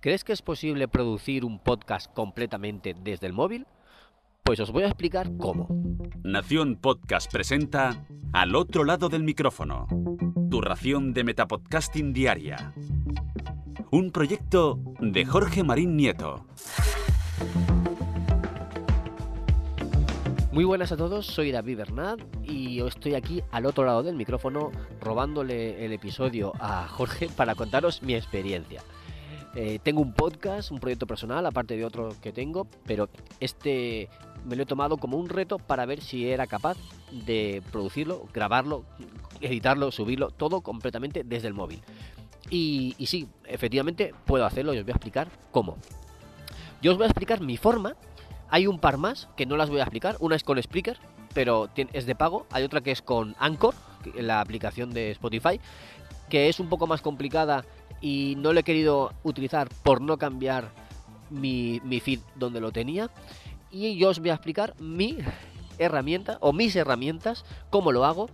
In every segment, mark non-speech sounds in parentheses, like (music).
¿Crees que es posible producir un podcast completamente desde el móvil? Pues os voy a explicar cómo. Nación Podcast presenta Al otro lado del micrófono. Tu ración de Metapodcasting Diaria. Un proyecto de Jorge Marín Nieto. Muy buenas a todos, soy David Bernat y estoy aquí al otro lado del micrófono robándole el episodio a Jorge para contaros mi experiencia. Eh, tengo un podcast, un proyecto personal, aparte de otro que tengo, pero este me lo he tomado como un reto para ver si era capaz de producirlo, grabarlo, editarlo, subirlo, todo completamente desde el móvil. Y, sí, efectivamente puedo hacerlo y os voy a explicar cómo. Yo os voy a explicar mi forma. Hay un par más que no las voy a explicar. Una es con Spreaker, pero es de pago. Hay otra que es con Anchor, la aplicación de Spotify, que es un poco más complicada y no lo he querido utilizar por no cambiar mi, feed donde lo tenía. Y yo os voy a explicar mi herramienta o mis herramientas, cómo lo hago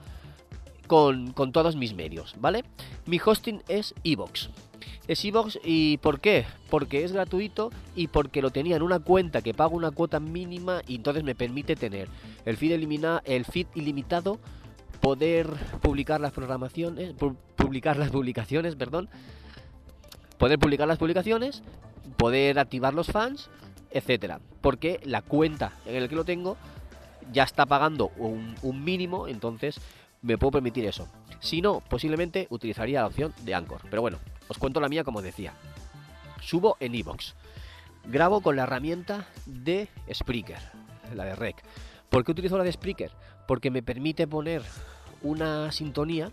con, todos mis medios, ¿vale? Mi hosting es Evox. Es Evox y ¿por qué? Porque es gratuito y porque lo tenía en una cuenta que pago una cuota mínima y entonces me permite tener el feed, el feed ilimitado, poder publicar las programaciones, publicar las publicaciones, perdón, poder publicar las publicaciones, poder activar los fans, etcétera. Porque la cuenta en la que lo tengo ya está pagando un, mínimo, entonces me puedo permitir eso. Si no, posiblemente utilizaría la opción de Anchor. Pero bueno, os cuento la mía como decía. Subo en Evox. Grabo con la herramienta de Spreaker, la de Rec. ¿Por qué utilizo la de Spreaker? Porque me permite poner una sintonía,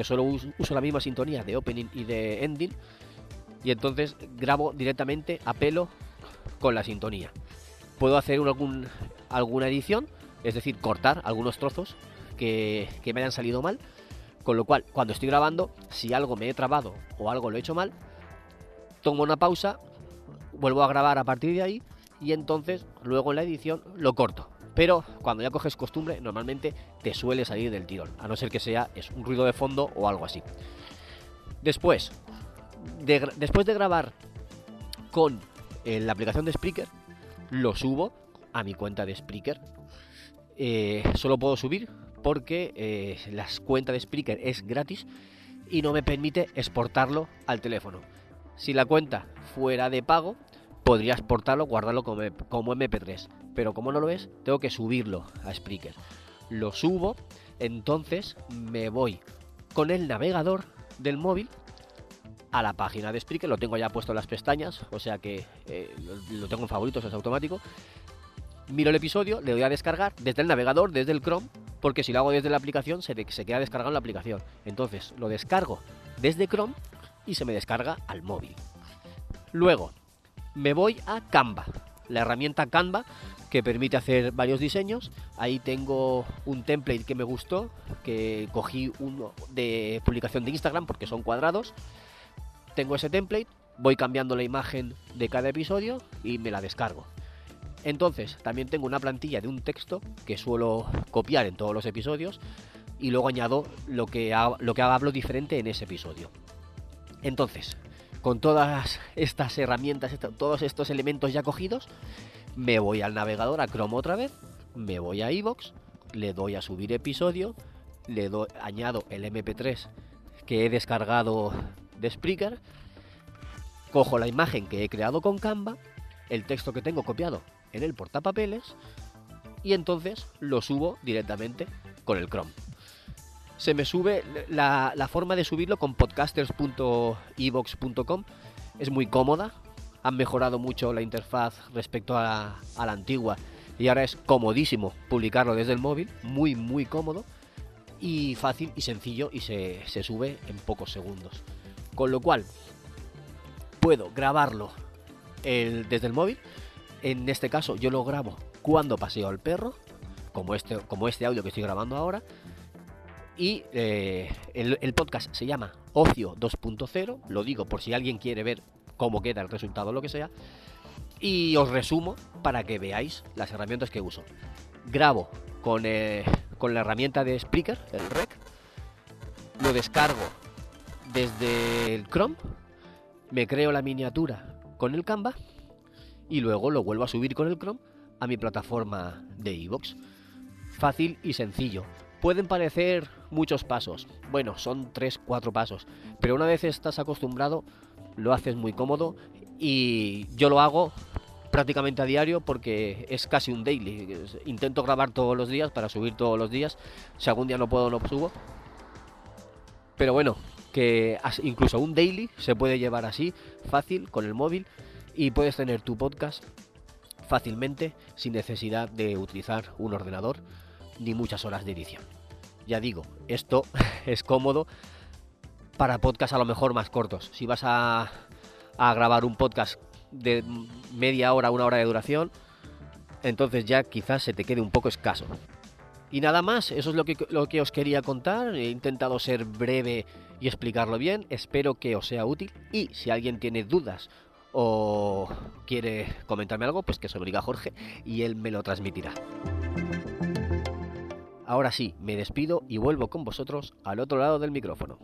que solo uso la misma sintonía de opening y de ending, y entonces grabo directamente a pelo con la sintonía. Puedo hacer alguna edición, es decir, cortar algunos trozos que, que me hayan salido mal, con lo cual cuando estoy grabando, si algo me he trabado o algo lo he hecho mal, tomo una pausa, vuelvo a grabar a partir de ahí y entonces luego en la edición lo corto. Pero cuando ya coges costumbre, normalmente te suele salir del tirón, a no ser que sea es un ruido de fondo o algo así. Después, después de grabar con eh, la aplicación de Spreaker, lo subo a mi cuenta de Spreaker. Eh, solo puedo subir porque eh, la cuenta de Spreaker es gratis y no me permite exportarlo al teléfono. Si la cuenta fuera de pago, podría exportarlo, guardarlo como, como MP3. Pero como no lo es, tengo que subirlo a Spreaker. Lo subo, entonces me voy con el navegador del móvil a la página de Spreaker, lo tengo ya puesto en las pestañas, o sea que eh, lo tengo en favoritos, es automático. Miro el episodio, le doy a descargar desde el navegador, desde el Chrome, porque si lo hago desde la aplicación se, se queda descargado en la aplicación. Entonces lo descargo desde Chrome y se me descarga al móvil. Luego me voy a Canva, la herramienta Canva que permite hacer varios diseños. Ahí tengo un template que me gustó, que cogí uno de publicación de Instagram porque son cuadrados tengo ese template, voy cambiando la imagen de cada episodio y me la descargo. Entonces, también tengo una plantilla de un texto que suelo copiar en todos los episodios y luego añado lo que, lo que hablo diferente en ese episodio. Entonces, con todas estas herramientas, todos estos elementos ya cogidos, me voy al navegador, a Chrome otra vez, me voy a iVoox, le doy a subir episodio, le doy, añado el MP3 que he descargado de Spreaker, cojo la imagen que he creado con Canva, el texto que tengo copiado en el portapapeles y entonces lo subo directamente con el Chrome. Se me sube la, forma de subirlo con podcasters.evox.com. Es muy cómoda. Han mejorado mucho la interfaz respecto a, la antigua y ahora es comodísimo publicarlo desde el móvil. Muy, muy cómodo y fácil y sencillo y se, se sube en pocos segundos. Con lo cual, puedo grabarlo desde el móvil. En este caso, yo lo grabo cuando paseo al perro, como este, como este audio que estoy grabando ahora. Y eh, el, podcast se llama Ocio 2.0. Lo digo por si alguien quiere ver cómo queda el resultado o lo que sea. Y os resumo para que veáis las herramientas que uso. Grabo con, eh, con la herramienta de Spreaker, el Rec. Lo descargo desde el Chrome, me creo la miniatura con el Canva y luego lo vuelvo a subir con el Chrome a mi plataforma de iVoox. Fácil y sencillo. Pueden parecer muchos pasos. Bueno, son 3-4 pasos. Pero una vez estás acostumbrado, lo haces muy cómodo. Y yo lo hago prácticamente a diario porque es casi un daily. Intento grabar todos los días para subir todos los días. Si algún día no puedo, no subo. Pero bueno, que incluso un daily se puede llevar así, fácil, con el móvil. Y puedes tener tu podcast fácilmente sin necesidad de utilizar un ordenador ni muchas horas de edición. Ya digo, esto (laughs) es cómodo para podcasts a lo mejor más cortos. Si vas a, grabar un podcast de media hora, una hora de duración, entonces ya quizás se te quede un poco escaso. Y nada más, eso es lo que, lo que os quería contar. He intentado ser breve y explicarlo bien. Espero que os sea útil. Y si alguien tiene dudas o quiere comentarme algo, pues que se lo diga Jorge y él me lo transmitirá. Ahora sí, me despido y vuelvo con vosotros al otro lado del micrófono.